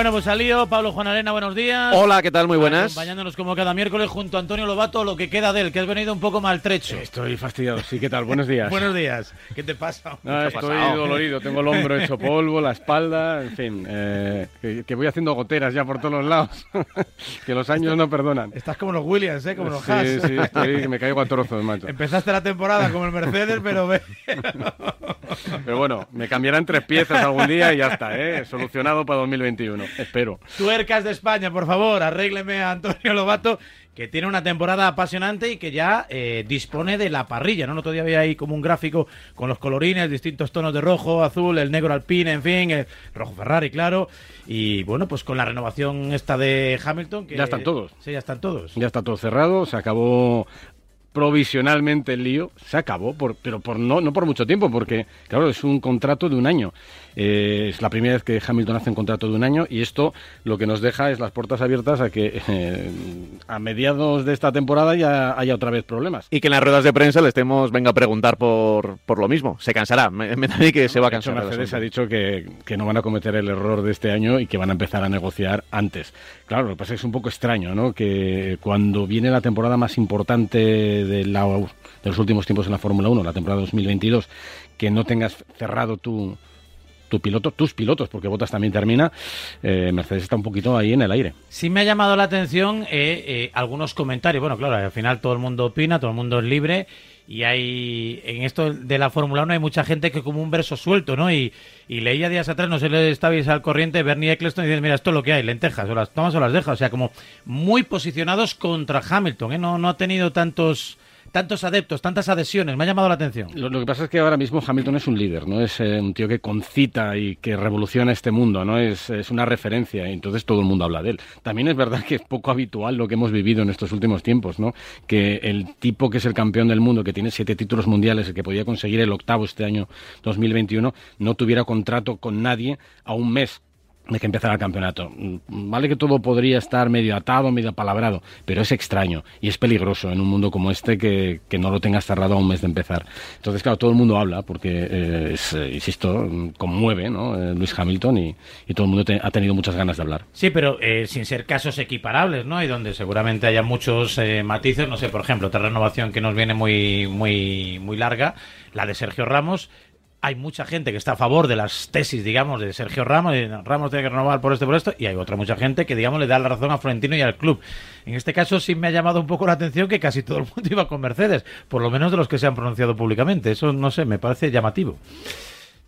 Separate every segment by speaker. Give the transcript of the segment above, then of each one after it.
Speaker 1: Bueno, pues salió Pablo Juan Arena, buenos días.
Speaker 2: Hola, ¿qué tal? Muy buenas.
Speaker 1: Acompañándonos como cada miércoles junto a Antonio Lobato, lo que queda de él, que has venido un poco maltrecho.
Speaker 3: Estoy fastidiado, sí, ¿qué tal? Buenos días.
Speaker 1: buenos días. ¿Qué te pasa?
Speaker 3: No, estoy dolorido, tengo el hombro hecho polvo, la espalda, en fin, eh, que, voy haciendo goteras ya por todos los lados, que los años no perdonan.
Speaker 1: Estás como los Williams, ¿eh? Como los
Speaker 3: sí,
Speaker 1: Haas.
Speaker 3: Sí, estoy, me caigo a trozos, macho.
Speaker 1: Empezaste la temporada como el Mercedes, pero ve...
Speaker 3: Pero bueno, me cambiarán tres piezas algún día y ya está, ¿eh? Solucionado para 2021, espero.
Speaker 1: Tuercas de España, por favor, arrégleme a Antonio Lobato, que tiene una temporada apasionante y que ya eh, dispone de la parrilla, ¿no? No todavía había ahí como un gráfico con los colorines, distintos tonos de rojo, azul, el negro alpine, en fin, el rojo Ferrari, claro. Y bueno, pues con la renovación esta de Hamilton. Que,
Speaker 3: ya están todos.
Speaker 1: Sí, ya están todos.
Speaker 3: Ya está todo cerrado, se acabó provisionalmente el lío, se acabó, por, pero por no, no por mucho tiempo, porque, claro, es un contrato de un año. Eh, es la primera vez que Hamilton hace un contrato de un año y esto lo que nos deja es las puertas abiertas a que eh, a mediados de esta temporada ya haya otra vez problemas.
Speaker 2: Y que en las ruedas de prensa le estemos, venga a preguntar por, por lo mismo. Se cansará, me, da a que se va a cansar.
Speaker 3: Mercedes ha dicho que, que, no van a cometer el error de este año y que van a empezar a negociar antes. Claro, lo que pasa es que es un poco extraño, ¿no? Que cuando viene la temporada más importante de, la, de los últimos tiempos en la Fórmula 1, la temporada 2022, que no tengas cerrado tu, tu piloto, tus pilotos, porque Botas también termina, eh, Mercedes está un poquito ahí en el aire.
Speaker 1: Sí me ha llamado la atención eh, eh, algunos comentarios. Bueno, claro, al final todo el mundo opina, todo el mundo es libre y hay en esto de la Fórmula 1 hay mucha gente que como un verso suelto, ¿no? Y, leía días atrás, no sé si estabais al corriente, Bernie Eccleston y dice, mira, esto es lo que hay, lentejas, o las tomas o las dejas, o sea, como muy posicionados contra Hamilton, ¿eh? No, no ha tenido tantos tantos adeptos, tantas adhesiones. Me ha llamado la atención.
Speaker 3: Lo, que pasa es que ahora mismo Hamilton es un líder, ¿no? Es eh, un tío que concita y que revoluciona este mundo, ¿no? Es, es, una referencia y entonces todo el mundo habla de él. También es verdad que es poco habitual lo que hemos vivido en estos últimos tiempos, ¿no? Que el tipo que es el campeón del mundo, que tiene siete títulos mundiales y que podía conseguir el octavo este año 2021, no tuviera contrato con nadie a un mes de que empezara el campeonato. Vale que todo podría estar medio atado, medio apalabrado, pero es extraño y es peligroso en un mundo como este que, que no lo tengas cerrado a un mes de empezar. Entonces, claro, todo el mundo habla porque, eh, es, eh, insisto, conmueve ¿no? Eh, Luis Hamilton y, y, todo el mundo ha tenido muchas ganas de hablar.
Speaker 1: Sí, pero sin ser casos equiparables, ¿no? Y donde seguramente haya muchos matices, no sé, por ejemplo, otra renovación que nos viene muy, muy, muy larga, la de Sergio Ramos, hay mucha gente que está a favor de las tesis, digamos, de Sergio Ramos, y Ramos tiene que renovar por esto por esto, y hay otra mucha gente que, digamos, le da la razón a Florentino y al club. En este caso sí me ha llamado un poco la atención que casi todo el mundo iba con Mercedes, por lo menos de los que se han pronunciado públicamente. Eso, no sé, me parece llamativo.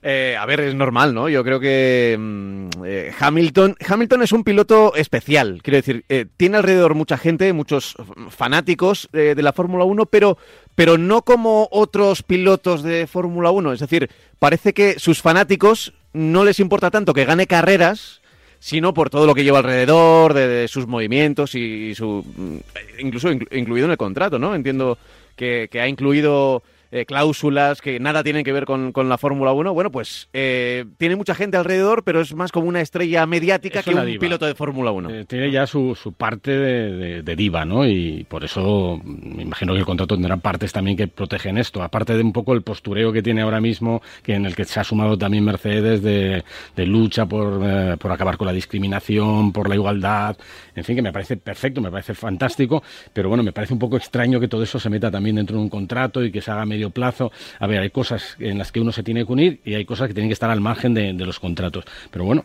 Speaker 2: Eh, a ver, es normal, ¿no? Yo creo que mm, eh, Hamilton, Hamilton es un piloto especial. Quiero decir, eh, tiene alrededor mucha gente, muchos fanáticos de la Fórmula 1, pero, pero no como otros pilotos de Fórmula 1. Es decir, parece que sus fanáticos no les importa tanto que gane carreras, sino por todo lo que lleva alrededor, de, sus movimientos y su. Mm, incluso incluido en el contrato, ¿no? Entiendo que, que ha incluido eh, cláusulas que nada tienen que ver con, la Fórmula 1, bueno, pues eh, tiene mucha gente alrededor, pero es más como una estrella mediática que un piloto de Fórmula 1.
Speaker 3: Eh, tiene ya su, su parte de, diva, ¿no? Y por eso me imagino que el contrato tendrá partes también que protegen esto, aparte de un poco el postureo que tiene ahora mismo, que en el que se ha sumado también Mercedes de, lucha por, por acabar con la discriminación, por la igualdad, en fin, que me parece perfecto, me parece fantástico, pero bueno, me parece un poco extraño que todo eso se meta también dentro de un contrato y que se haga medio plazo. A ver, hay cosas en las que uno se tiene que unir y hay cosas que tienen que estar al margen de, los contratos. Pero bueno,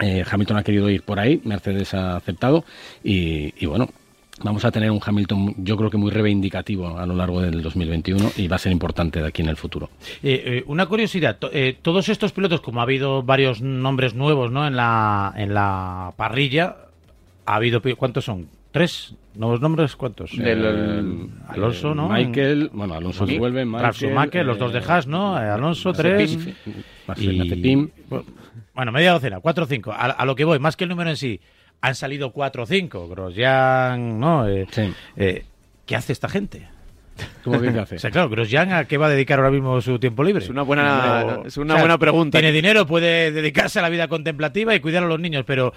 Speaker 3: eh, Hamilton ha querido ir por ahí, Mercedes ha aceptado y, bueno, vamos a tener un Hamilton, yo creo que muy reivindicativo a lo largo del 2021 y va a ser importante de aquí en el futuro.
Speaker 1: Eh, eh, una curiosidad, todos estos pilotos, como ha habido varios nombres nuevos ¿no? en, la, en la parrilla, ha habido, ¿cuántos son? ¿Tres? ¿Nuevos nombres? ¿Cuántos?
Speaker 3: Eh,
Speaker 1: Alonso, ¿no?
Speaker 3: Michael, bueno, Alonso se vuelve,
Speaker 1: Michael, los dos de Haas, ¿no? Eh, Alonso, tres.
Speaker 3: y,
Speaker 1: bueno, media docena, cuatro o cinco. A, lo que voy, más que el número en sí, han salido cuatro o cinco. Grosjean, ¿no? Eh, ¿Qué hace esta gente?
Speaker 3: ¿Cómo que hace?
Speaker 1: O sea, claro, Grosjean, ¿a qué va a dedicar ahora mismo su tiempo libre?
Speaker 2: Es una buena, es una buena pregunta.
Speaker 1: Tiene dinero, puede dedicarse a la vida contemplativa y cuidar a los niños, pero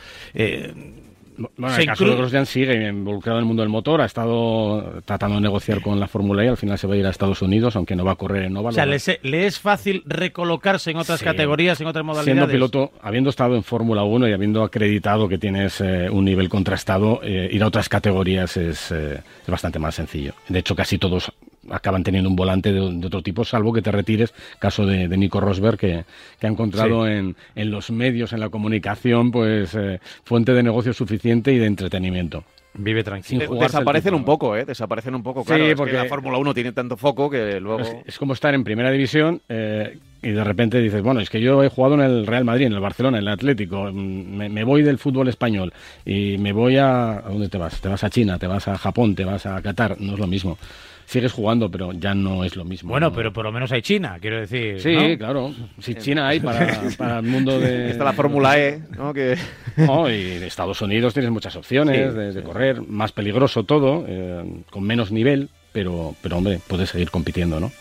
Speaker 3: Bueno, el caso de Grosjean sigue involucrado en el mundo del motor, ha estado tratando de negociar con la Fórmula E, al final se va a ir a Estados Unidos, aunque no va a correr en Nova.
Speaker 1: O sea, ¿le, ¿le, es fácil recolocarse en otras categorías, en otras modalidades?
Speaker 3: Siendo piloto, habiendo estado en Fórmula 1 y habiendo acreditado que tienes eh, un nivel contrastado, eh, ir a otras categorías es, eh, es bastante más sencillo. De hecho, casi todos acaban teniendo un volante de, otro tipo, salvo que te retires, caso de, Nico Rosberg, que, ha encontrado en, en, los medios, en la comunicación, pues eh, fuente de negocio suficiente y de entretenimiento.
Speaker 1: Vive tranquilo.
Speaker 2: Desaparecen un poco, ¿eh? Desaparecen un poco, claro. Sí, porque la Fórmula 1 tiene tanto foco que luego...
Speaker 3: Es, como estar en primera división eh, y de repente dices, bueno, es que yo he jugado en el Real Madrid, en el Barcelona, en el Atlético, mm, me, me, voy del fútbol español y me voy a... ¿A dónde te vas? Te vas a China, te vas a Japón, te vas a Qatar, no es lo mismo sigues jugando, pero ya no es lo mismo.
Speaker 1: Bueno, pero por lo menos hay China, quiero decir.
Speaker 3: Sí, claro. Si China hay para, el mundo de.
Speaker 2: Está la Fórmula E, ¿no? Que...
Speaker 3: no, y de Estados Unidos tienes muchas opciones de, correr, más peligroso todo, eh, con menos nivel, pero, pero hombre, puedes seguir compitiendo, ¿no?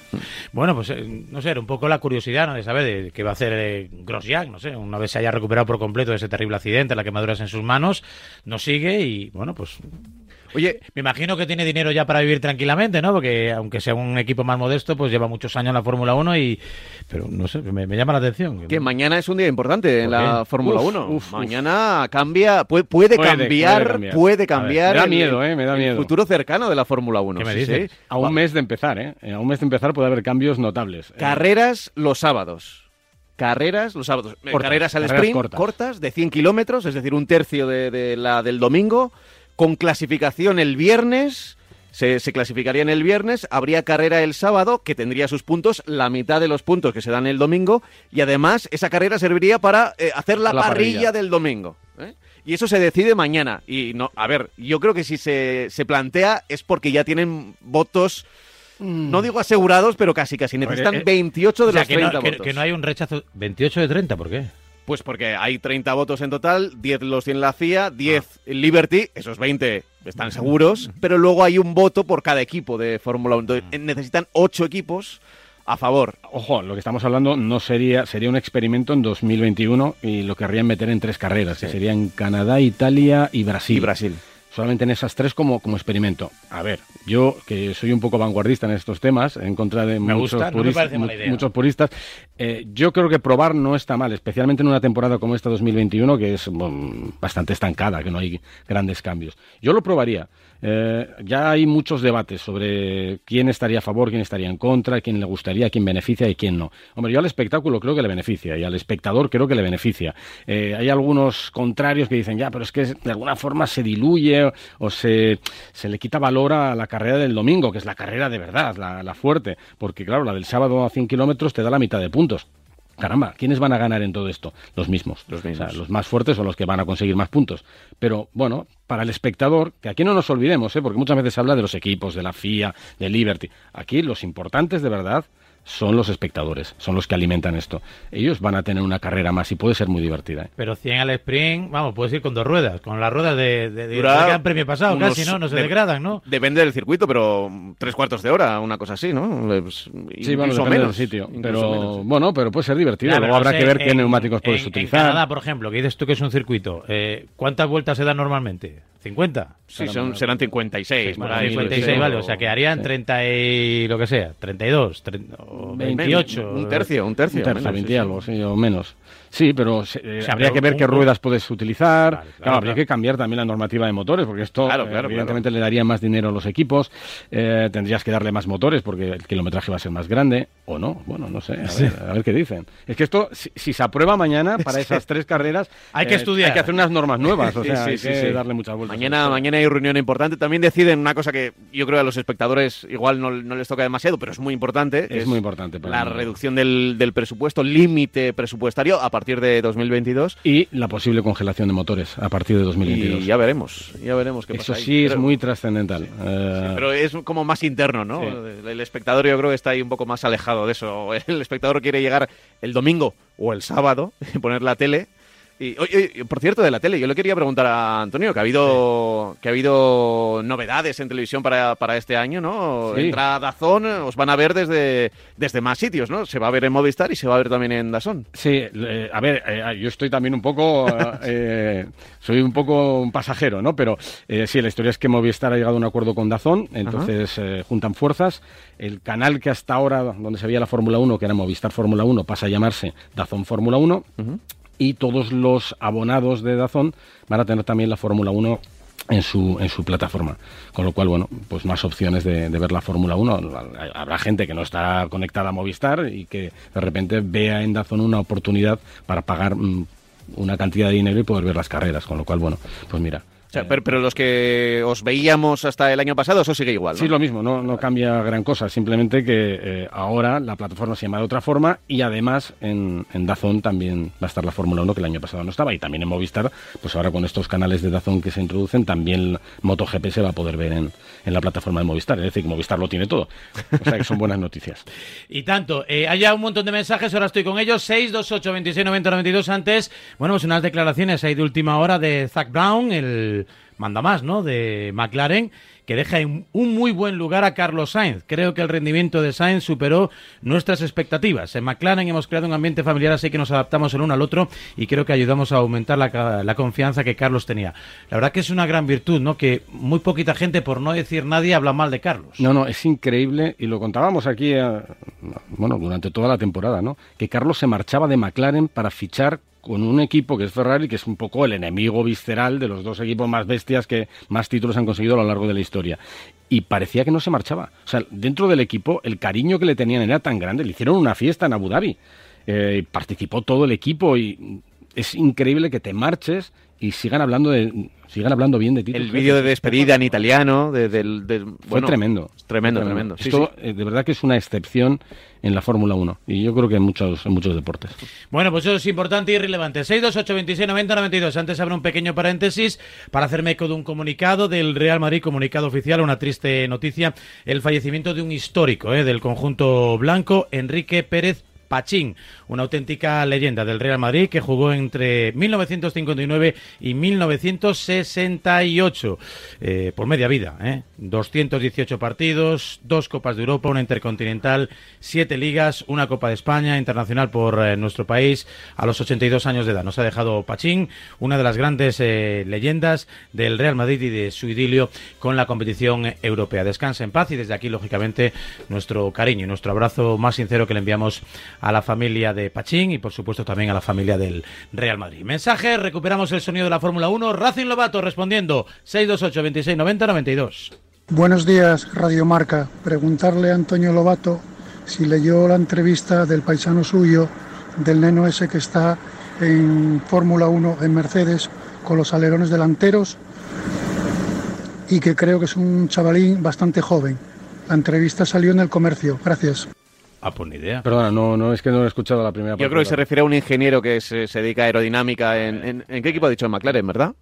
Speaker 1: Bueno, pues eh, no sé, era un poco la curiosidad, ¿no? De saber de qué va a hacer eh, Grosjean, no sé, una vez se haya recuperado por completo de ese terrible accidente, la quemaduras en sus manos, no sigue y, bueno, pues Oye, me imagino que tiene dinero ya para vivir tranquilamente, ¿no? Porque aunque sea un equipo más modesto, pues lleva muchos años en la Fórmula 1 y... Pero no sé, me, llama la atención.
Speaker 2: Que mañana es un día importante en la Fórmula 1. mañana cambia, puede, puede, cambiar, puede cambiar,
Speaker 3: me da miedo, ¿eh? Me da miedo.
Speaker 2: El futuro cercano de la Fórmula 1.
Speaker 1: ¿Qué me dices?
Speaker 3: A un mes de empezar, ¿eh? A un mes de empezar puede haber cambios notables. ¿eh?
Speaker 2: Carreras los sábados carreras los sábados. carreras al sprint, cortas. de 100 kilómetros, es decir, un tercio de, la del domingo con clasificación el viernes. Se, clasificaría en el viernes, habría carrera el sábado, que tendría sus puntos, la mitad de los puntos que se dan el domingo, y además esa carrera serviría para eh, hacer la, parrilla, del domingo. ¿eh? Y eso se decide mañana. Y no, a ver, yo creo que si se, se plantea es porque ya tienen votos no mm. digo asegurados, pero casi casi necesitan 28 eh, de los 30 votos.
Speaker 1: Que, no hay un rechazo. ¿28 de 30? ¿Por qué?
Speaker 2: Pues porque hay 30 votos en total, 10 los tiene la CIA, 10 ah. Liberty, esos 20 están seguros, pero luego hay un voto por cada equipo de Fórmula 1. Entonces, mm. necesitan 8 equipos a favor.
Speaker 3: Ojo, lo que estamos hablando no sería sería un experimento en 2021 y lo querrían meter en tres carreras, que serían Canadá, Italia y Brasil.
Speaker 2: Y Brasil
Speaker 3: solamente en esas tres como, como experimento. A ver, yo que soy un poco vanguardista en estos temas, en contra de muchos, muchos, puristas, eh, yo creo que probar no está mal, especialmente en una temporada como esta 2021, que es bastante estancada, que no hay grandes cambios. Yo lo probaría. Eh, ya hay muchos debates sobre quién estaría a favor, quién estaría en contra, quién le gustaría, quién beneficia y quién no. Hombre, yo al espectáculo creo que le beneficia y al espectador creo que le beneficia. Eh, hay algunos contrarios que dicen, ya, pero es que de alguna forma se diluye o se, se le quita valor a la carrera del domingo, que es la carrera de verdad, la, la fuerte, porque claro, la del sábado a 100 kilómetros te da la mitad de puntos. Caramba, ¿quiénes van a ganar en todo esto? Los mismos. Los, los más fuertes son los que van a conseguir más puntos. Pero bueno, para el espectador, que aquí no nos olvidemos, ¿eh? porque muchas veces se habla de los equipos, de la FIA, de Liberty. Aquí los importantes de verdad son los espectadores, son los que alimentan esto. Ellos van a tener una carrera más y puede ser muy divertida. ¿eh?
Speaker 1: Pero 100 al sprint, vamos, puedes ir con dos ruedas, con las ruedas de, de, de, premio pasado, casi, ¿no? No se degradan, ¿no?
Speaker 2: Depende del circuito, pero tres cuartos de hora, una cosa así, ¿no?
Speaker 3: Pues, sí, bueno, depende del sitio. Pero bueno, pero puede ser divertido. Luego habrá que ver qué neumáticos puedes utilizar.
Speaker 1: En Canadá, por ejemplo, que dices tú que es un circuito, eh, ¿cuántas vueltas se dan normalmente? ¿50?
Speaker 2: Sí, son, serán 56.
Speaker 1: 56, vale, o sea que harían 30 y lo que sea, 32, 28.
Speaker 2: Un tercio, un tercio. Un
Speaker 3: tercio, 20 algo, sí, o menos. Sí, pero eh, habría que ver qué ruedas puedes utilizar. claro, habría que cambiar también la normativa de motores, porque esto evidentemente le daría más dinero a los equipos. Eh, tendrías que darle más motores porque el kilometraje va a ser más grande, o no. Bueno, no sé, a, ver, qué dicen. Es que esto, si, se aprueba mañana para esas tres carreras,
Speaker 1: hay que eh, estudiar.
Speaker 3: Hay que hacer unas normas nuevas, o sea, hay que darle muchas vueltas.
Speaker 2: Mañana, mañana hay reunión importante. También deciden una cosa que yo creo que a los espectadores igual no, les toca demasiado, pero es muy importante.
Speaker 3: Es, muy importante.
Speaker 2: la reducción del, del presupuesto, límite presupuestario a partir de 2022.
Speaker 3: Y la posible congelación de motores a partir de 2022.
Speaker 2: Y ya veremos, ya veremos qué
Speaker 3: Eso
Speaker 2: pasa
Speaker 3: sí es muy trascendental.
Speaker 2: Eh, pero es como más interno, ¿no? El espectador yo creo que está ahí un poco más alejado de eso. El espectador quiere llegar el domingo o el sábado, poner la tele Y, oye, por cierto, de la tele, yo le quería preguntar a Antonio que ha habido que ha habido novedades en televisión para, para este año, ¿no?
Speaker 3: Sí.
Speaker 2: Entra Dazón, os van a ver desde, desde más sitios, ¿no? Se va a ver en Movistar y se va a ver también en Dazón.
Speaker 3: Sí, eh, a ver, eh, yo estoy también un poco, eh, soy un poco un pasajero, ¿no? Pero eh, sí, la historia es que Movistar ha llegado a un acuerdo con Dazón, entonces eh, juntan fuerzas. El canal que hasta ahora, donde se veía la Fórmula 1, que era Movistar Fórmula 1, pasa a llamarse Dazón Fórmula 1. Y todos los abonados de Dazón van a tener también la Fórmula 1 en su, en su plataforma. Con lo cual, bueno, pues más opciones de, ver la Fórmula 1. Habrá gente que no está conectada a Movistar y que de repente vea en Dazón una oportunidad para pagar mm, una cantidad de dinero y poder ver las carreras. Con lo cual, bueno, pues mira.
Speaker 2: O sea, pero, pero los que os veíamos hasta el año pasado, eso sigue igual, ¿no?
Speaker 3: Sí, lo mismo, no, no cambia gran cosa, simplemente que eh, ahora la plataforma se llama de otra forma y además en, en Dazón también va a estar la Fórmula 1 que el año pasado no estaba y también en Movistar, pues ahora con estos canales de Dazón que se introducen también MotoGP se va a poder ver en, en la plataforma de Movistar, es decir, que Movistar lo tiene todo, o sea que son buenas noticias.
Speaker 1: Y tanto, eh, hay ya un montón de mensajes, ahora estoy con ellos, 628 26 90 92 antes, bueno, pues unas declaraciones ahí de última hora de Zach Brown, el manda más, ¿no? De McLaren, que deja en un muy buen lugar a Carlos Sainz. Creo que el rendimiento de Sainz superó nuestras expectativas. En McLaren hemos creado un ambiente familiar así que nos adaptamos el uno al otro y creo que ayudamos a aumentar la, la confianza que Carlos tenía. La verdad que es una gran virtud, ¿no? Que muy poquita gente, por no decir nadie, habla mal de Carlos.
Speaker 3: No, no, es increíble y lo contábamos aquí, eh, bueno, durante toda la temporada, ¿no? Que Carlos se marchaba de McLaren para fichar con un equipo que es Ferrari, que es un poco el enemigo visceral de los dos equipos más bestias que más títulos han conseguido a lo largo de la historia. Y parecía que no se marchaba. O sea, dentro del equipo, el cariño que le tenían era tan grande. Le hicieron una fiesta en Abu Dhabi. Eh, participó todo el equipo y es increíble que te marches y sigan hablando de sigan hablando bien de ti.
Speaker 2: El vídeo de despedida en italiano, de, de, de,
Speaker 3: Fue
Speaker 2: bueno,
Speaker 3: tremendo.
Speaker 2: Tremendo,
Speaker 3: Fue
Speaker 2: tremendo.
Speaker 3: Esto
Speaker 2: sí.
Speaker 3: eh, de verdad que es una excepción en la Fórmula 1 y yo creo que en muchos, en muchos deportes.
Speaker 1: Bueno, pues eso es importante y relevante. 628 26 90 92. Antes abro un pequeño paréntesis para hacerme eco de un comunicado del Real Madrid, comunicado oficial, una triste noticia, el fallecimiento de un histórico eh, del conjunto blanco, Enrique Pérez Pachín, una auténtica leyenda del Real Madrid que jugó entre 1959 y 1968 eh, por media vida. Eh. 218 partidos, dos Copas de Europa, una Intercontinental, siete ligas, una Copa de España, internacional por eh, nuestro país a los 82 años de edad. Nos ha dejado Pachín, una de las grandes eh, leyendas del Real Madrid y de su idilio con la competición europea. Descansa en paz y desde aquí, lógicamente, nuestro cariño y nuestro abrazo más sincero que le enviamos a la familia de Pachín y por supuesto también a la familia del Real Madrid. Mensaje, recuperamos el sonido de la Fórmula 1. Racing Lobato respondiendo 628 26 90 92.
Speaker 4: Buenos días, Radio Marca. Preguntarle a Antonio Lobato si leyó la entrevista del paisano suyo, del neno ese que está en Fórmula 1 en Mercedes con los alerones delanteros y que creo que es un chavalín bastante joven. La entrevista salió en el comercio. Gracias.
Speaker 1: Ah, pues ni idea.
Speaker 3: Perdona, no, no es que no he escuchado la primera parte.
Speaker 2: Yo creo que se refiere a un ingeniero que se, se dedica a aerodinámica en, en... ¿En qué equipo ha dicho? En McLaren, ¿verdad?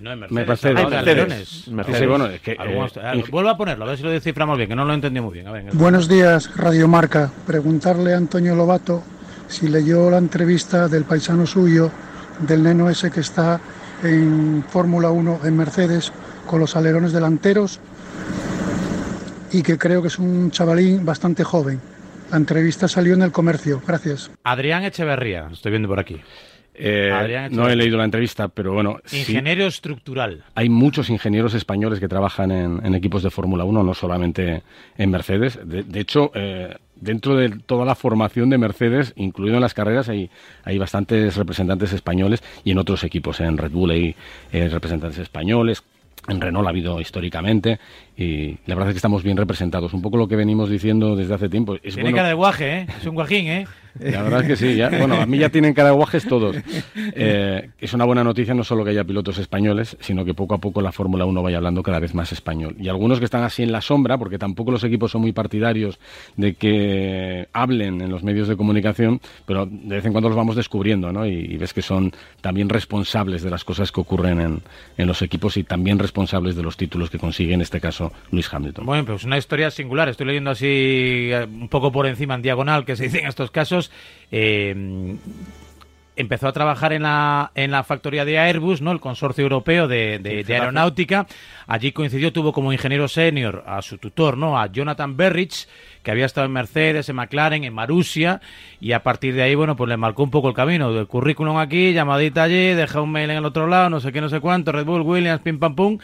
Speaker 1: No, en
Speaker 3: Me
Speaker 1: Mercedes.
Speaker 3: parece-
Speaker 1: hablaba de
Speaker 2: Ah, en Mercedes.
Speaker 1: alerones.
Speaker 2: Mercedes.
Speaker 3: Sí, sí, bueno, es que,
Speaker 1: Algunos-
Speaker 3: eh,
Speaker 1: ah, Vuelvo a ponerlo, a ver si lo desciframos bien, que no lo entendí muy bien. A ver,
Speaker 4: Buenos días, Radio Marca. Preguntarle a Antonio Lobato si leyó la entrevista del paisano suyo, del neno ese que está en Fórmula 1 en Mercedes con los alerones delanteros y que creo que es un chavalín bastante joven. La entrevista salió en el comercio. Gracias.
Speaker 1: Adrián Echeverría, estoy viendo por aquí.
Speaker 3: Eh, no he leído la entrevista, pero bueno, sí,
Speaker 1: Ingeniero estructural.
Speaker 3: hay muchos ingenieros españoles que trabajan en, en equipos de Fórmula 1, no solamente en Mercedes. De, de hecho, eh, dentro de toda la formación de Mercedes, incluido en las carreras, hay, hay bastantes representantes españoles y en otros equipos. En Red Bull hay eh, representantes españoles. En Renault ha habido históricamente y la verdad es que estamos bien representados. Un poco lo que venimos diciendo desde hace tiempo. Es
Speaker 1: Tiene
Speaker 3: bueno-
Speaker 1: cara de guaje, ¿eh? Es un guajín, ¿eh?
Speaker 3: la verdad es que sí, ya, bueno, a mí ya tienen cara de guajes todos. Eh, es una buena noticia no solo que haya pilotos españoles, sino que poco a poco la Fórmula 1 vaya hablando cada vez más español. Y algunos que están así en la sombra, porque tampoco los equipos son muy partidarios de que hablen en los medios de comunicación, pero de vez en cuando los vamos descubriendo, ¿no? Y, y ves que son también responsables de las cosas que ocurren en, en los equipos y también responsables de los títulos que consigue, en este caso, Luis Hamilton.
Speaker 1: Bueno, pues una historia singular. Estoy leyendo así eh, un poco por encima en diagonal, que se dice en estos casos. Eh, empezó a trabajar en la, en la factoría de Airbus, ¿no? El consorcio europeo de, de, de aeronáutica. Allí coincidió, tuvo como ingeniero senior a su tutor, ¿no? A Jonathan Berrich, que había estado en Mercedes, en McLaren, en Marusia, y a partir de ahí, bueno, pues le marcó un poco el camino. Del currículum aquí, llamadita allí, deja un mail en el otro lado, no sé qué, no sé cuánto, Red Bull, Williams, pim pam pum,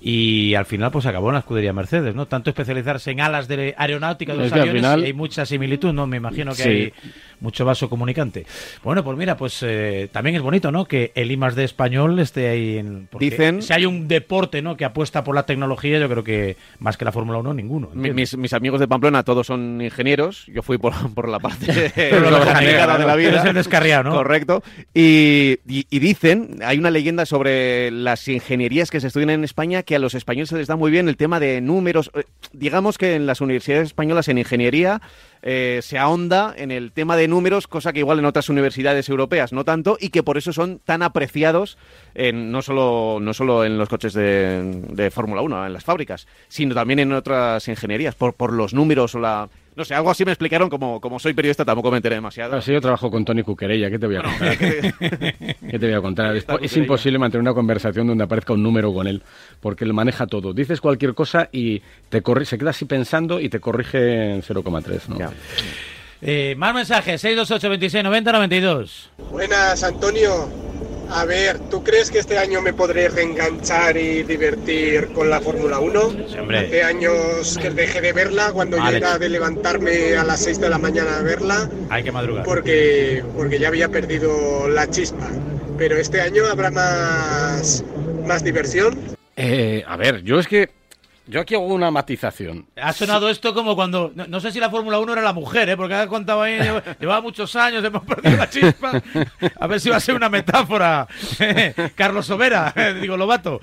Speaker 1: y al final pues acabó en la escudería Mercedes, ¿no? Tanto especializarse en alas de aeronáutica de los
Speaker 3: Es que al
Speaker 1: aviones,
Speaker 3: final-
Speaker 1: y hay mucha similitud, ¿no? Me imagino que
Speaker 3: Sí.
Speaker 1: hay mucho vaso comunicante. Bueno, pues mira, pues eh, también es bonito, ¿no? Que el I de español esté ahí en...
Speaker 2: Dicen-
Speaker 1: Si hay un deporte, ¿no? Que apuesta por la tecnología, yo creo que más que la Fórmula 1, ninguno.
Speaker 2: Mis, mis amigos de Pamplona todos son ingenieros. Yo fui por, por la parte
Speaker 1: descarriado,
Speaker 2: de la vida.
Speaker 1: Eres el descarriado, ¿no?
Speaker 2: Correcto. Y, y- y dicen, hay una leyenda sobre las ingenierías que se estudian en España que a los españoles se les da muy bien el tema de números. Eh, Digamos que en las universidades españolas en ingeniería eh, se ahonda en el tema de números, cosa que igual en otras universidades europeas no tanto, y que por eso son tan apreciados en, no, solo, no solo en los coches de, de Fórmula 1, en las fábricas, sino también en otras ingenierías, por, por los números o la... No sé, algo así me explicaron, como, como soy periodista tampoco me enteré demasiado.
Speaker 3: Así yo trabajo con Tony Cuquerella, ¿qué te voy a contar? ¿Qué te voy a contar? Es, imposible mantener una conversación donde aparezca un número con él, porque él maneja todo. Dices cualquier cosa y te corri- se queda así pensando y te corrige en 0,3. ¿no?
Speaker 2: Ya.
Speaker 1: Eh, más mensajes, 628 26 90 92.
Speaker 5: Buenas, Antonio. A ver, ¿tú crees que este año me podré reenganchar y divertir con la Fórmula 1?
Speaker 1: Sí, hombre.
Speaker 5: Hace años que dejé de verla, cuando
Speaker 1: Vale.
Speaker 5: yo era de levantarme a las 6 de la mañana a verla,
Speaker 1: Hay que madrugar.
Speaker 5: porque, porque ya había perdido la chispa. Pero este año habrá más, más diversión.
Speaker 3: Eh, a ver, yo es que. Yo aquí hago una matización.
Speaker 1: Ha sonado esto como cuando. No, no sé si la Fórmula 1 era la mujer, ¿eh? porque ha contado ahí. lleva- Llevaba muchos años, hemos perdido la chispa. A ver si va a ser una metáfora. Carlos Sobera, digo Lobato.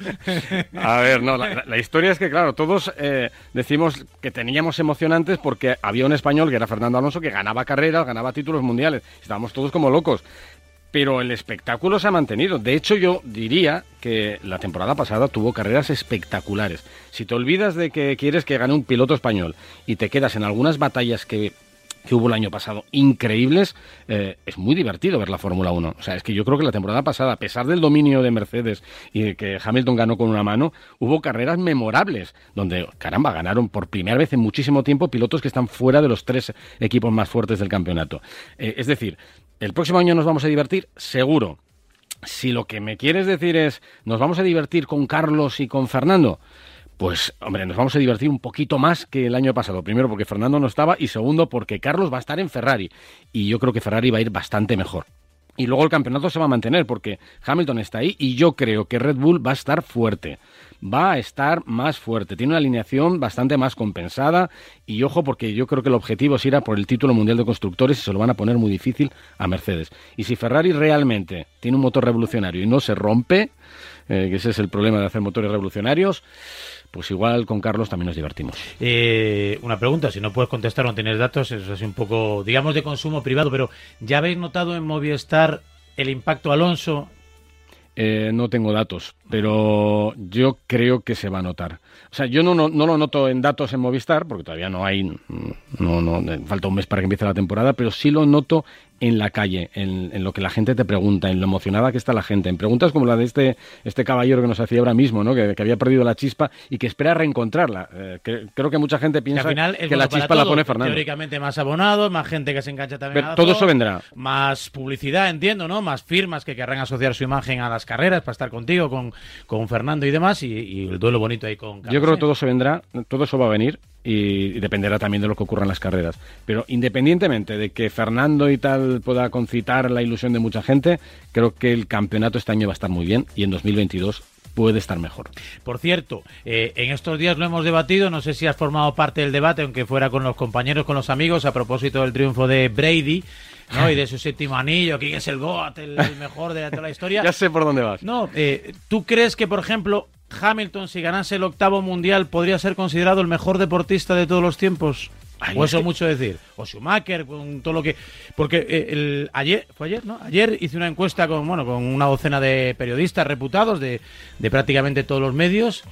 Speaker 3: A ver, no, la historia es que, claro, todos eh, decimos que teníamos emocionantes porque había un español que era Fernando Alonso que ganaba carreras, ganaba títulos mundiales. Estábamos todos como locos. Pero el espectáculo se ha mantenido. De hecho, yo diría que la temporada pasada tuvo carreras espectaculares. Si te olvidas de que quieres que gane un piloto español y te quedas en algunas batallas que que hubo el año pasado increíbles, eh, es muy divertido ver la Fórmula 1. O sea, es que yo creo que la temporada pasada, a pesar del dominio de Mercedes y de que Hamilton ganó con una mano, hubo carreras memorables, donde, caramba, ganaron por primera vez en muchísimo tiempo pilotos que están fuera de los tres equipos más fuertes del campeonato. Eh, es decir, el próximo año nos vamos a divertir, seguro. Si lo que me quieres decir es, nos vamos a divertir con Carlos y con Fernando, pues, hombre, nos vamos a divertir un poquito más que el año pasado. Primero porque Fernando no estaba y segundo porque Carlos va a estar en Ferrari. Y yo creo que Ferrari va a ir bastante mejor. Y luego el campeonato se va a mantener porque Hamilton está ahí y yo creo que Red Bull va a estar fuerte. Va a estar más fuerte. Tiene una alineación bastante más compensada. Y ojo, porque yo creo que el objetivo es ir a por el título mundial de constructores y se lo van a poner muy difícil a Mercedes. Y si Ferrari realmente tiene un motor revolucionario y no se rompe, eh, que ese es el problema de hacer motores revolucionarios, pues igual con Carlos también nos divertimos.
Speaker 1: Eh, una pregunta, si no puedes contestar, no tienes datos, eso es así un poco, digamos, de consumo privado, pero ¿ya habéis notado en Movistar el impacto Alonso?
Speaker 3: Eh, no tengo datos, pero yo creo que se va a notar. O sea, yo no, no, no lo noto en datos en Movistar, porque todavía no hay, no, no, eh, falta un mes para que empiece la temporada, pero sí lo noto en la calle, en, en lo que la gente te pregunta, en lo emocionada que está la gente, en preguntas como la de este, este caballero que nos hacía ahora mismo, ¿no? que, que había perdido la chispa y que espera reencontrarla. Eh, que- creo que mucha gente
Speaker 1: Que
Speaker 3: piensa
Speaker 1: al final
Speaker 3: que la chispa la pone Fernando.
Speaker 1: Teóricamente más abonados, más gente que se engancha también
Speaker 3: Pero
Speaker 1: a la
Speaker 3: todo eso vendrá.
Speaker 1: Más publicidad, entiendo, ¿no? Más firmas que querrán asociar su imagen a las carreras para estar contigo, con, con Fernando y demás, y, y el duelo bonito ahí con
Speaker 3: Yo creo que todo se vendrá, todo eso va a venir y, y dependerá también de lo que ocurra en las carreras. Pero independientemente de que Fernando y tal pueda concitar la ilusión de mucha gente, creo que el campeonato este año va a estar muy bien y en 2022 puede estar mejor.
Speaker 1: Por cierto, eh, en estos días lo hemos debatido, no sé si has formado parte del debate, aunque fuera con los compañeros, con los amigos, a propósito del triunfo de Brady, ¿no? Y de su séptimo anillo, quién es el GOAT, el, el mejor de toda la historia.
Speaker 3: Ya sé por dónde vas.
Speaker 1: No, eh, ¿tú crees que, por ejemplo, Hamilton, si ganase el octavo mundial, podría ser considerado el mejor deportista de todos los tiempos?
Speaker 3: Ay,
Speaker 1: o
Speaker 3: es
Speaker 1: eso
Speaker 3: que-
Speaker 1: mucho decir. O Schumacher, con todo lo que. Porque eh, el, ayer, fue ayer, ¿no? Ayer hice una encuesta con, bueno, con una docena de periodistas reputados de, de prácticamente todos los medios.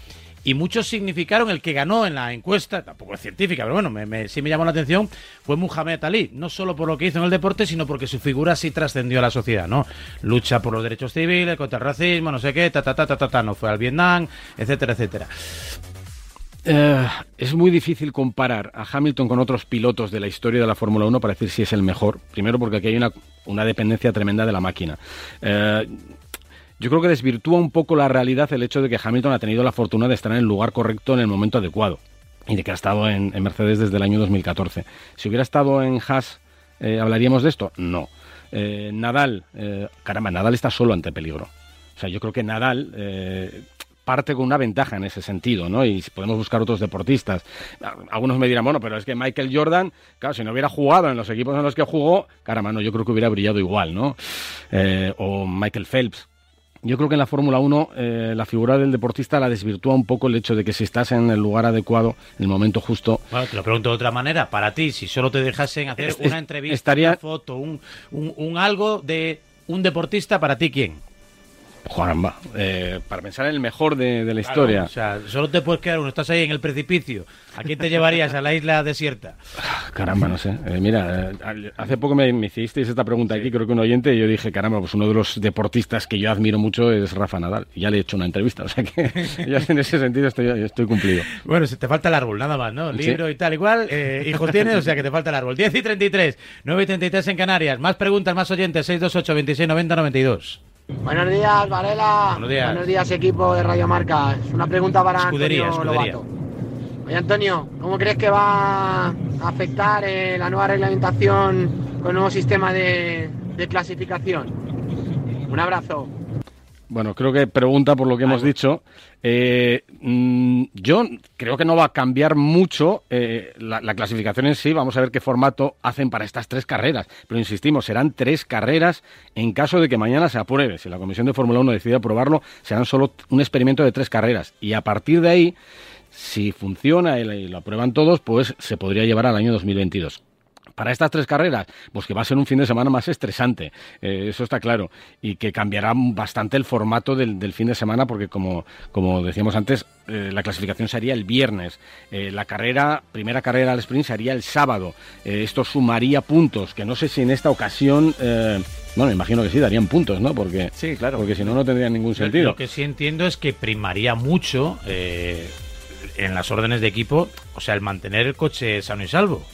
Speaker 1: Y muchos significaron el que ganó en la encuesta, tampoco es científica, pero bueno, sí me llamó la atención, fue Muhammad Ali, no solo por lo que hizo en el deporte, sino porque su figura sí trascendió a la sociedad, ¿no? Lucha por los derechos civiles, contra el racismo, no sé qué, ta, ta, ta, ta, ta, ta no fue al Vietnam, etcétera, etcétera.
Speaker 3: Eh, es muy difícil comparar a Hamilton con otros pilotos de la historia de la Fórmula 1 para decir si es el mejor. Primero porque aquí hay una, una dependencia tremenda de la máquina. Eh, yo creo que desvirtúa un poco la realidad el hecho de que Hamilton ha tenido la fortuna de estar en el lugar correcto en el momento adecuado y de que ha estado en, Mercedes desde el año 2014. Si hubiera estado en Haas, eh, ¿hablaríamos de esto? No. Eh, Nadal, eh, caramba, Nadal está solo ante peligro. O sea, yo creo que Nadal parte con una ventaja en ese sentido, ¿no? Y podemos buscar otros deportistas. Algunos me dirán, bueno, pero es que Michael Jordan, claro, si no hubiera jugado en los equipos en los que jugó, caramba, no, yo creo que hubiera brillado igual, ¿no? o Michael Phelps, yo creo que en la Fórmula 1 eh, la figura del deportista la desvirtúa un poco el hecho de que si estás en el lugar adecuado, en el momento justo...
Speaker 1: Bueno, te lo pregunto de otra manera. Para ti, si solo te dejasen hacer una entrevista, una foto, un, un algo de un deportista, ¿para ti quién?
Speaker 3: Juanma, eh, para pensar en el mejor de, la historia.
Speaker 1: O sea, solo te puedes quedar uno, estás ahí en el precipicio. ¿A quién te llevarías a la isla desierta?
Speaker 3: Caramba, no sé. Eh, mira, eh, hace poco me, hicisteis esta pregunta aquí, creo que un oyente, y yo dije, caramba, pues uno de los deportistas que yo admiro mucho es Rafa Nadal. Ya le he hecho una entrevista, o sea que ya en ese sentido estoy, estoy cumplido.
Speaker 1: Bueno, te falta el árbol, nada más, ¿no? Libro y tal, igual. hijos tienes, o sea que te falta el árbol. 10 y 33, 9 y 33 en Canarias. Más preguntas, más oyentes, 628 26 90 92.
Speaker 6: Buenos días, Varela. Buenos días. equipo de Radio Marca. Es una pregunta para Antonio Lobato. Oye, Antonio, ¿cómo crees que va a afectar eh, la nueva reglamentación con el nuevo sistema de clasificación? Un abrazo.
Speaker 3: Bueno, creo que pregunta por lo que hemos dicho. Eh, mm, yo creo que no va a cambiar mucho eh, la, clasificación en sí. Vamos a ver qué formato hacen para estas tres carreras. Pero insistimos, serán tres carreras en caso de que mañana se apruebe. Si la Comisión de Fórmula 1 decide aprobarlo, serán solo un experimento de tres carreras. Y a partir de ahí, si funciona y lo aprueban todos, pues se podría llevar al año 2022 para estas tres carreras, pues que va a ser un fin de semana más estresante, eh, eso está claro, y que cambiará bastante el formato del, fin de semana, porque como, como decíamos antes, eh, la clasificación sería el viernes, eh, la carrera, primera carrera al sprint sería el sábado, esto sumaría puntos, que no sé si en esta ocasión... Bueno, imagino que sí, darían puntos, ¿no? Porque,
Speaker 2: sí, claro.
Speaker 3: porque si no, no tendría ningún sentido.
Speaker 1: Lo que sí entiendo es que primaría mucho en las órdenes de equipo, o sea, el mantener el coche sano y salvo.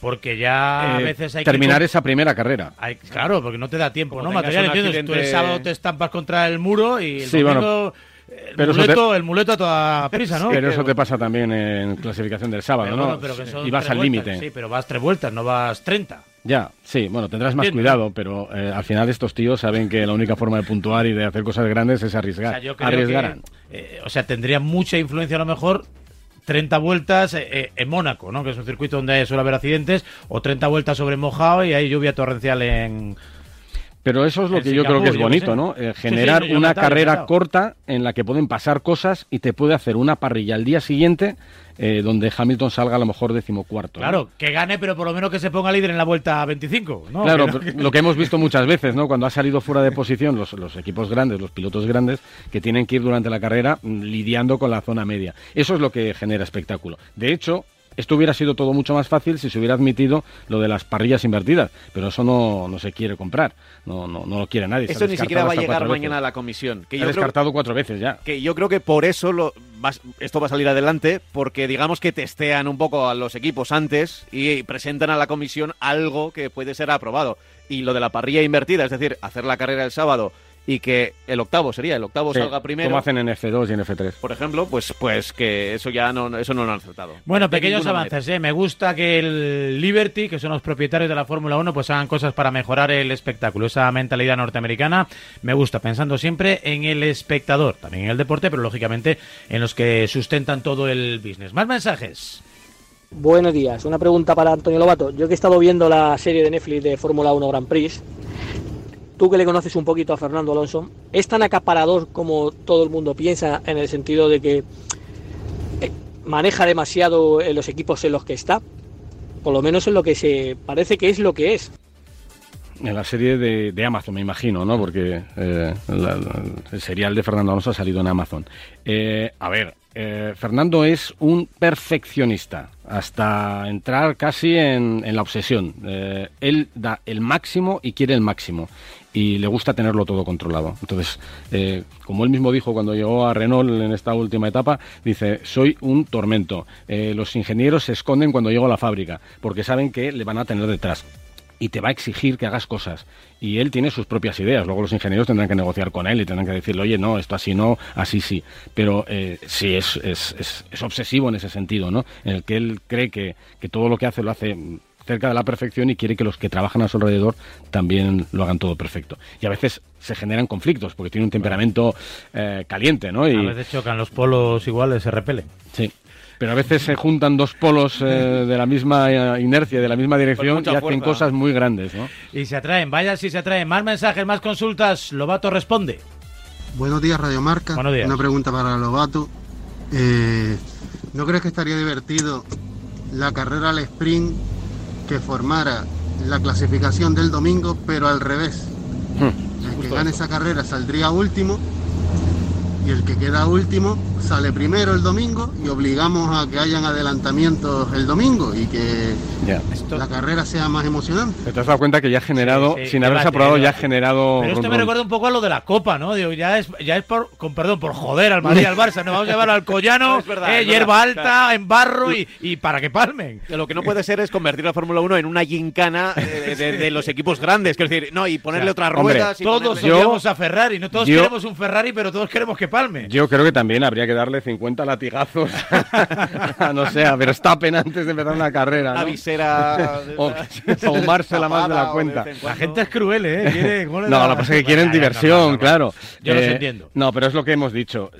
Speaker 1: Porque ya a eh, veces hay
Speaker 3: terminar esa primera carrera.
Speaker 1: claro, porque no te da tiempo, ¿no? Material, entiendes. Tú el sábado te estampas contra el muro y el domingo, el, pero muleto, el muleto a toda prisa, ¿no?
Speaker 3: Pero eso te pasa también en clasificación del sábado, ¿no? y vas al límite.
Speaker 1: Sí, pero vas tres vueltas, no vas treinta.
Speaker 3: Ya, sí, bueno, tendrás más cuidado, pero eh, al final estos tíos saben que la única forma de puntuar y de hacer cosas grandes es arriesgar. O sea, Arriesgarán.
Speaker 1: Eh, o sea, tendría mucha influencia a lo mejor 30 vueltas eh, eh, en Mónaco, ¿no? que es un circuito donde suele haber accidentes, o 30 vueltas sobre mojado y hay lluvia torrencial en,
Speaker 3: pero eso es lo que yo creo que es bonito, ¿no? Eh, generar una carrera corta en la que pueden pasar cosas y te puede hacer una parrilla al día siguiente eh, donde Hamilton salga a lo mejor decimocuarto.
Speaker 1: Claro, que gane, pero por lo menos que se ponga líder en la vuelta 25. ¿no?
Speaker 3: Claro, lo que hemos visto muchas veces, ¿no? Cuando ha salido fuera de posición los, los equipos grandes, los pilotos grandes, que tienen que ir durante la carrera mm, lidiando con la zona media. Eso es lo que genera espectáculo. De hecho, esto hubiera sido todo mucho más fácil si se hubiera admitido lo de las parrillas invertidas, pero eso no, no se quiere comprar, no, no, no lo quiere nadie.
Speaker 2: Esto ni siquiera va a llegar mañana a la comisión.
Speaker 3: Que yo descartado cuatro veces ya.
Speaker 2: Que yo creo que por eso lo, esto va a salir adelante, porque digamos que testean un poco a los equipos antes y presentan a la comisión algo que puede ser aprobado. Y lo de la parrilla invertida, es decir, hacer la carrera el sábado y que el octavo sería, el octavo salga primero.
Speaker 3: Como hacen en F2 y en F3.
Speaker 2: Por ejemplo, pues, pues que eso ya no, eso no lo han acertado.
Speaker 1: Bueno, pequeños avances, ¿eh? Me gusta que el Liberty, que son los propietarios de la Fórmula 1, pues hagan cosas para mejorar el espectáculo. Esa mentalidad norteamericana me gusta, pensando siempre en el espectador, también en el deporte, pero lógicamente en los que sustentan todo el business. Más mensajes.
Speaker 7: Buenos días. Una pregunta para Antonio Lobato. Yo que he estado viendo la serie de Netflix de Fórmula 1 Grand Prix, tú que le conoces un poquito a Fernando Alonso, ¿es tan acaparador como todo el mundo piensa en el sentido de que eh, maneja demasiado en los equipos en los que está? Por lo menos en lo que se parece que es lo que es.
Speaker 3: en la serie de, Amazon, me imagino, ¿no? Porque eh, el serial de Fernando Alonso ha salido en Amazon. Eh, a ver, Fernando es un perfeccionista, hasta entrar casi en, la obsesión. él da el máximo y quiere el máximo. Y le gusta tenerlo todo controlado. Entonces, como él mismo dijo cuando llegó a Renault en esta última etapa, dice, soy un tormento. los ingenieros se esconden cuando llego a la fábrica, porque saben que le van a tener detrás y te va a exigir que hagas cosas. Y él tiene sus propias ideas. Luego los ingenieros tendrán que negociar con él y tendrán que decirle, oye, no, esto así no, así sí. Pero eh, sí, es, es, es, obsesivo en ese sentido, ¿no? En el que él cree que, que todo lo que hace lo hace cerca de la perfección y quiere que los que trabajan a su alrededor también lo hagan todo perfecto. Y a veces se generan conflictos porque tiene un temperamento eh, caliente, ¿no? Y...
Speaker 1: A veces chocan los polos iguales, se repelen.
Speaker 3: Sí pero a veces se juntan dos polos eh, de la misma eh, inercia, de la misma dirección y hacen cosas muy grandes, ¿no?
Speaker 1: Y se atraen, vaya si se atraen. Más mensajes, más consultas. Lobato responde.
Speaker 8: Buenos días, Radio Marca.
Speaker 1: Buenos días.
Speaker 8: Una pregunta para Lobato. Eh, ¿No crees que estaría divertido la carrera al sprint que formara la clasificación del domingo, pero al revés? Hmm. El que gane esa carrera saldría último y el que queda último sale primero el domingo y obligamos a que hayan adelantamientos el domingo y que la carrera sea más emocionante.
Speaker 3: Te has dado cuenta que ya ha generado, sin haberse aprobado, ya ha generado.
Speaker 1: Pero esto me recuerda un poco a lo de la Copa, ¿no? Digo, ya es, ya es por, con perdón, por joder al Madrid y al Barça. Nos vamos a llevar al Collano, eh, hierba alta, en barro y, para que palmen.
Speaker 2: Lo que no puede ser es convertir la Fórmula 1 en una gincana de, los equipos grandes. Quiero decir, no, y ponerle otras ruedas.
Speaker 1: todos odiamos a Ferrari, no todos queremos un Ferrari, pero todos queremos que palme.
Speaker 3: Yo creo que también habría que darle 50 latigazos no sé, a Verstappen antes de empezar una carrera.
Speaker 2: La visera.
Speaker 3: o la más de la cuenta.
Speaker 1: la gente es cruel, ¿eh?
Speaker 3: no, lo que pasa es que quieren diversión, claro.
Speaker 1: Yo lo eh, entiendo.
Speaker 3: No, pero es lo que hemos dicho.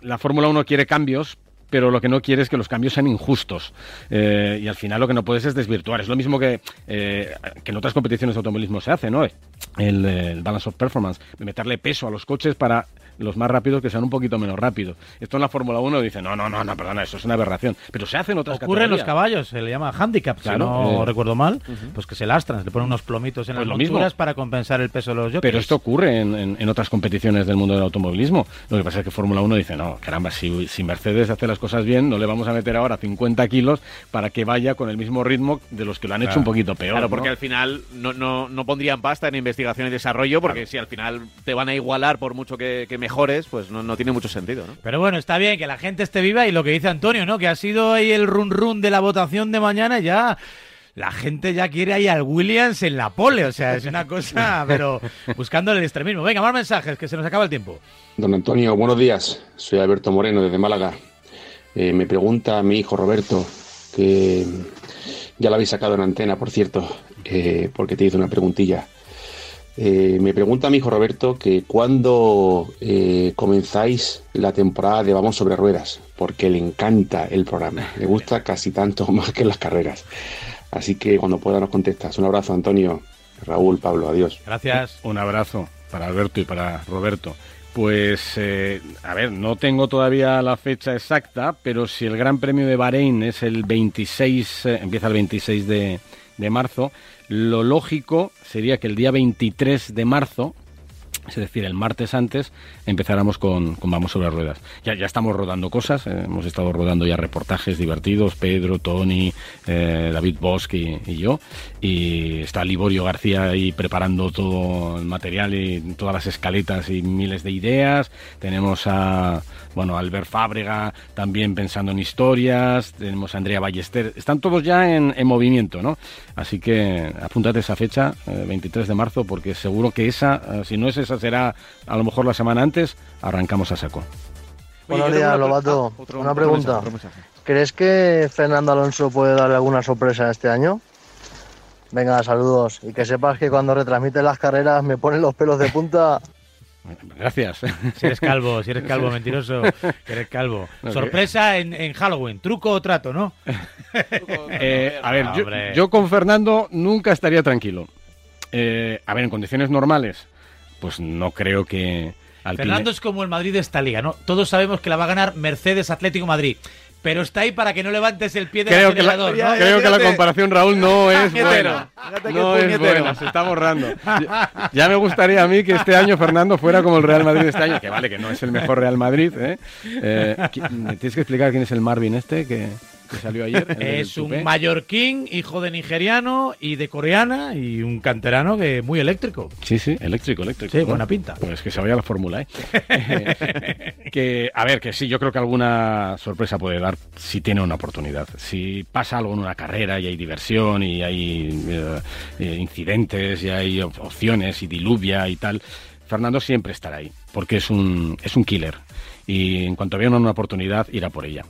Speaker 3: La Fórmula 1 quiere cambios, pero lo que no quiere es que los cambios sean injustos. Eh, y al final lo que no puedes es desvirtuar. Es lo mismo que, eh, que en otras competiciones de automovilismo se hace, ¿no? El, el, balance of performance, de meterle peso a los coches para los más rápidos que sean un poquito menos rápidos. Esto en la Fórmula 1 dice, no, no, no, no, perdona, eso es una aberración. Pero se hace en otras
Speaker 1: Ocurre en los caballos, se le llama handicap, si no eh, recuerdo mal, pues que se lastran, se le ponen unos plomitos en pues las monturas para compensar el peso de los jockeys.
Speaker 3: Pero esto ocurre en, en, otras competiciones del mundo del automovilismo. Lo que pasa es que Fórmula 1 dice, no, caramba, si, si Mercedes hace las cosas bien, no le vamos a meter ahora 50 kilos para que vaya con el mismo ritmo de los que lo han hecho un poquito peor.
Speaker 2: Claro, porque al final no, no, no, pondrían pasta en investigación y desarrollo, porque si al final te van a igualar por mucho que, que mejores, pues no, no tiene mucho sentido, ¿no?
Speaker 1: Pero bueno, está bien que la gente esté viva y lo que dice Antonio, ¿no? Que ha sido ahí el run run de la votación de mañana ya la gente ya quiere ahí al Williams en la pole, o sea, es una cosa, pero buscando el extremismo. Venga, más mensajes, que se nos acaba el tiempo.
Speaker 9: Don Antonio, buenos días. Soy Alberto Moreno desde Málaga. Eh, me pregunta mi hijo Roberto, que ya lo habéis sacado en antena, por cierto, eh, porque te hizo una preguntilla. Eh, me pregunta mi hijo Roberto que cuándo eh, comenzáis la temporada de Vamos sobre Ruedas, porque le encanta el programa, le gusta casi tanto más que las carreras. Así que cuando pueda nos contestas. Un abrazo, Antonio, Raúl, Pablo, adiós.
Speaker 1: Gracias.
Speaker 3: Un abrazo para Alberto y para Roberto. Pues, eh, a ver, no tengo todavía la fecha exacta, pero si el Gran Premio de Bahrein es el 26, empieza el 26 de, de marzo, lo lógico sería que el día 23 de marzo, es decir, el martes antes, empezáramos con, Vamos sobre ruedas. Ya, estamos rodando cosas, eh, hemos estado rodando ya reportajes divertidos, Pedro, Tony, eh, David Bosch y, yo, y está Liborio García ahí preparando todo el material y todas las escaletas y miles de ideas. Tenemos a bueno, Albert Fábrega también pensando en historias, tenemos a Andrea Ballester, están todos ya en, movimiento, ¿no? Así que apúntate esa fecha, 23 eh, de marzo, porque seguro que esa, eh, si no es esa, será a lo mejor la semana antes, arrancamos a saco.
Speaker 10: Buenos días, Lobato. Ah, una pregunta. ¿Crees que Fernando Alonso puede darle alguna sorpresa este año? Venga, saludos. Y que sepas que cuando retransmite las carreras me ponen los pelos de punta
Speaker 3: Gracias.
Speaker 1: Si eres calvo, si eres calvo, mentiroso, eres calvo. Sorpresa en, Halloween, truco o trato, ¿no?
Speaker 3: Eh, a ver, yo, con Fernando nunca estaría tranquilo. Eh, a ver, en condiciones normales, pues no creo que...
Speaker 1: Fernando es como el Madrid de esta liga, ¿no? Todos sabemos que la va a ganar Mercedes Atlético Madrid pero está ahí para que no levantes el pie del
Speaker 3: creo que la, ya,
Speaker 1: ¿no?
Speaker 3: creo que la comparación, Raúl, no es buena. No es buena, se está borrando. Ya, ya me gustaría a mí que este año Fernando fuera como el Real Madrid este año, que vale, que no es el mejor Real Madrid. ¿eh? Eh, qui- ¿Me tienes que explicar quién es el Marvin este que, que salió ayer? el del
Speaker 1: Es un
Speaker 3: tupé?
Speaker 1: mallorquín, hijo de nigeriano y de coreana y un canterano que muy eléctrico.
Speaker 3: Sí, sí, eléctrico, eléctrico.
Speaker 1: Sí, buena pinta.
Speaker 3: Pues que se vaya la Fórmula, ¿eh? que, a ver, que sí, yo creo que alguna sorpresa puede dar si tiene una oportunidad. Si pasa algo en una carrera y hay diversión y hay eh, eh, incidentes y hay op- opciones y diluvia y tal, Fernando siempre estará ahí, porque es un, es un killer. Y en cuanto vea una oportunidad, irá por ella.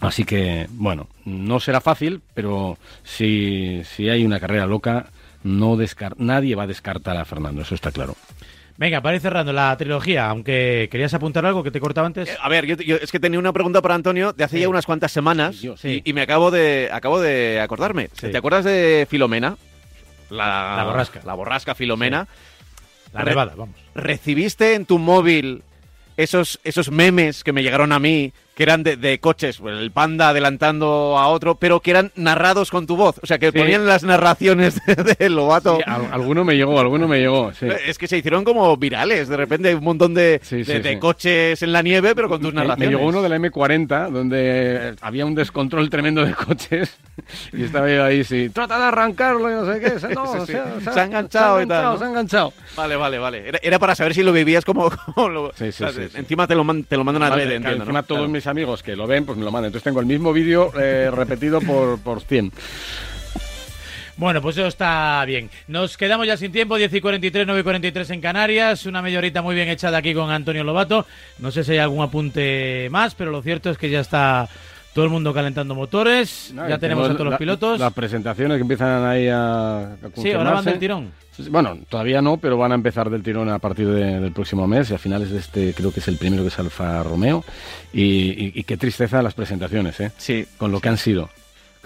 Speaker 3: Así que, bueno, no será fácil, pero si, si hay una carrera loca, no descar nadie va a descartar a Fernando, eso está claro.
Speaker 1: Venga, para ir cerrando la trilogía, aunque querías apuntar algo que te cortaba antes.
Speaker 2: Eh, A ver, yo, yo- es que tenía una pregunta para Antonio de hace ya unas cuantas semanas
Speaker 1: Sí.
Speaker 2: y, y me acabo de acabo de acordarme.
Speaker 1: Sí.
Speaker 2: ¿Te acuerdas de Filomena? La,
Speaker 1: La borrasca.
Speaker 2: La borrasca Filomena.
Speaker 1: La nevada, vamos.
Speaker 2: ¿Recibiste en tu móvil esos, esos memes que me llegaron a mí, que eran de, de coches, pues, el panda adelantando a otro, pero que eran narrados con tu voz? O sea, que
Speaker 3: Sí.
Speaker 2: ponían las narraciones de, de Lobato.
Speaker 3: Sí, al- alguno me llegó, alguno me llegó, sí.
Speaker 2: Es que se hicieron como virales, de repente un montón de, de- coches en la nieve, pero con tus
Speaker 3: Me, me
Speaker 2: narraciones.
Speaker 3: llegó uno de la M40 donde había un descontrol tremendo de coches y estaba yo ahí, sí, trata de arrancarlo y no sé qué. No,
Speaker 2: Sí,
Speaker 3: o
Speaker 2: sí.
Speaker 3: sea,
Speaker 2: Se ha enganchado y tal, ¿no?
Speaker 3: Se ha enganchado.
Speaker 2: Vale, vale, vale. Era, era para saber si lo vivías como... como lo- o sea. Encima te lo, man- te lo mandan a
Speaker 3: Vale,
Speaker 2: red, entiendo,
Speaker 3: encima
Speaker 2: ¿no?
Speaker 3: todos
Speaker 2: Claro.
Speaker 3: mis amigos que lo ven, pues me lo mandan. Entonces tengo el mismo vídeo eh, repetido por, por 100.
Speaker 1: Bueno, pues eso está bien. Nos quedamos ya sin tiempo, 10 y 43, 9 y 43 en Canarias. Una media horita muy bien echada aquí con Antonio Lobato. No sé si hay algún apunte más, pero lo cierto es que ya está todo el mundo calentando motores.
Speaker 3: No,
Speaker 1: ya tenemos a todos
Speaker 3: la-
Speaker 1: los pilotos.
Speaker 3: Las presentaciones que empiezan ahí a, a
Speaker 1: sí, ahora van del tirón.
Speaker 3: Bueno, todavía no, pero van a empezar del tirón a partir de- del próximo mes y a finales de este creo que es el primero que es Alfa Romeo. Y, y- y qué tristeza las presentaciones, ¿eh?
Speaker 2: Sí.
Speaker 3: Con lo que han sido.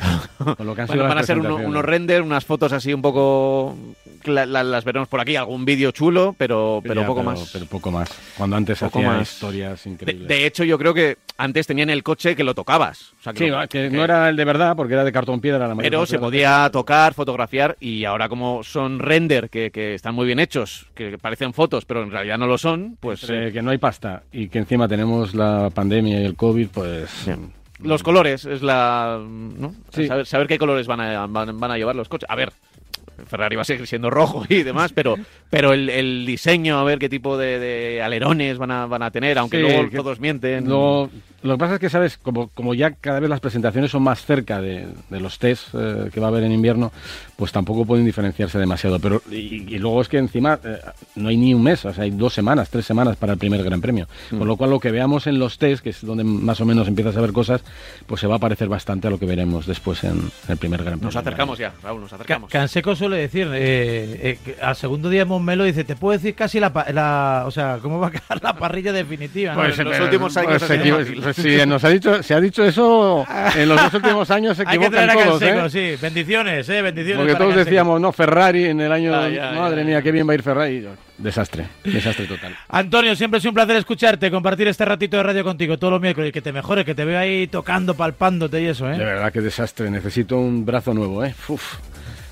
Speaker 3: Con lo que han
Speaker 2: Bueno,
Speaker 3: sido
Speaker 2: van a ser uno- unos renders, unas fotos así un poco... la- la- las veremos por aquí, algún vídeo chulo, pero, pero
Speaker 3: Ya,
Speaker 2: poco
Speaker 3: pero-
Speaker 2: más.
Speaker 3: Pero poco más. Cuando antes
Speaker 2: Poco
Speaker 3: hacía
Speaker 2: más.
Speaker 3: historias increíbles.
Speaker 2: de hecho, yo creo que antes tenían el coche que lo tocabas. O sea,
Speaker 3: Sí,
Speaker 2: lo-
Speaker 3: que no era el de verdad porque era de cartón piedra la mayor
Speaker 2: Pero se podía tocar, fotografiar y ahora como son render, que, que están muy bien hechos, que parecen fotos, pero en realidad no lo son, pues
Speaker 3: Entre
Speaker 2: eh,
Speaker 3: que no hay pasta y que encima tenemos la pandemia y el COVID, pues...
Speaker 2: los colores es la... ¿no?
Speaker 3: Sí.
Speaker 2: Saber, saber qué colores van a, van, van a llevar los coches. A ver, Ferrari va a seguir siendo rojo y demás, pero, pero el, el diseño, a ver qué tipo de, de alerones van a, van a tener, aunque
Speaker 3: Sí,
Speaker 2: luego todos mienten.
Speaker 3: Lo, lo que pasa es que, ¿sabes? Como, como ya cada vez las presentaciones son más cerca de, de los test eh, que va a haber en invierno, pues tampoco pueden diferenciarse demasiado. Pero y, y luego es que encima eh, no hay ni un mes, o sea, hay dos semanas, tres semanas para el primer Gran Premio.
Speaker 2: Mm.
Speaker 3: Con lo cual lo que veamos en los test, que es donde más o menos empiezas a ver cosas, pues se va a parecer bastante a lo que veremos después en el primer Gran Premio.
Speaker 2: Nos acercamos ya, Raúl, nos
Speaker 1: Ca-
Speaker 2: acercamos.
Speaker 1: Canseco suele decir, eh, eh, que al segundo día Montmelo dice, te puedo decir casi la, pa- la- o sea, cómo va a quedar la parrilla definitiva. ¿no?
Speaker 2: Pues, en los últimos años
Speaker 3: pues si nos ha dicho, se ha dicho eso en los dos últimos años se
Speaker 1: Hay que
Speaker 3: equivocan
Speaker 1: traer a
Speaker 3: todos,
Speaker 1: Canseco,
Speaker 3: ¿eh?
Speaker 1: sí. Bendiciones, eh, bendiciones.
Speaker 3: Porque todos
Speaker 1: Canseco.
Speaker 3: decíamos, no, Ferrari en el año.
Speaker 2: Ah, ya,
Speaker 3: madre
Speaker 2: ya,
Speaker 3: mía,
Speaker 2: ya.
Speaker 3: qué bien va a ir Ferrari. Desastre, desastre total.
Speaker 1: Antonio, siempre es un placer escucharte, compartir este ratito de radio contigo todos los miércoles. Que te mejores, que te veo ahí tocando, palpándote y eso,
Speaker 3: De
Speaker 1: ¿eh?
Speaker 3: verdad, qué desastre. Necesito un brazo nuevo, ¿eh? Uf.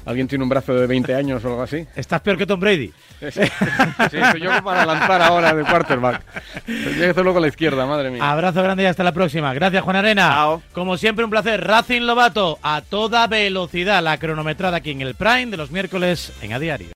Speaker 3: ¿Alguien tiene un brazo de 20 años o algo así?
Speaker 1: Estás peor que Tom Brady.
Speaker 3: Sí, soy yo para lanzar ahora de quarterback. Tendría que hacerlo con la izquierda, madre mía.
Speaker 1: Abrazo grande y hasta la próxima. Gracias, Juan Arena.
Speaker 2: Chao.
Speaker 1: Como siempre, un placer. Racing Lobato a toda velocidad. La cronometrada aquí en el Prime de los miércoles en A Diario.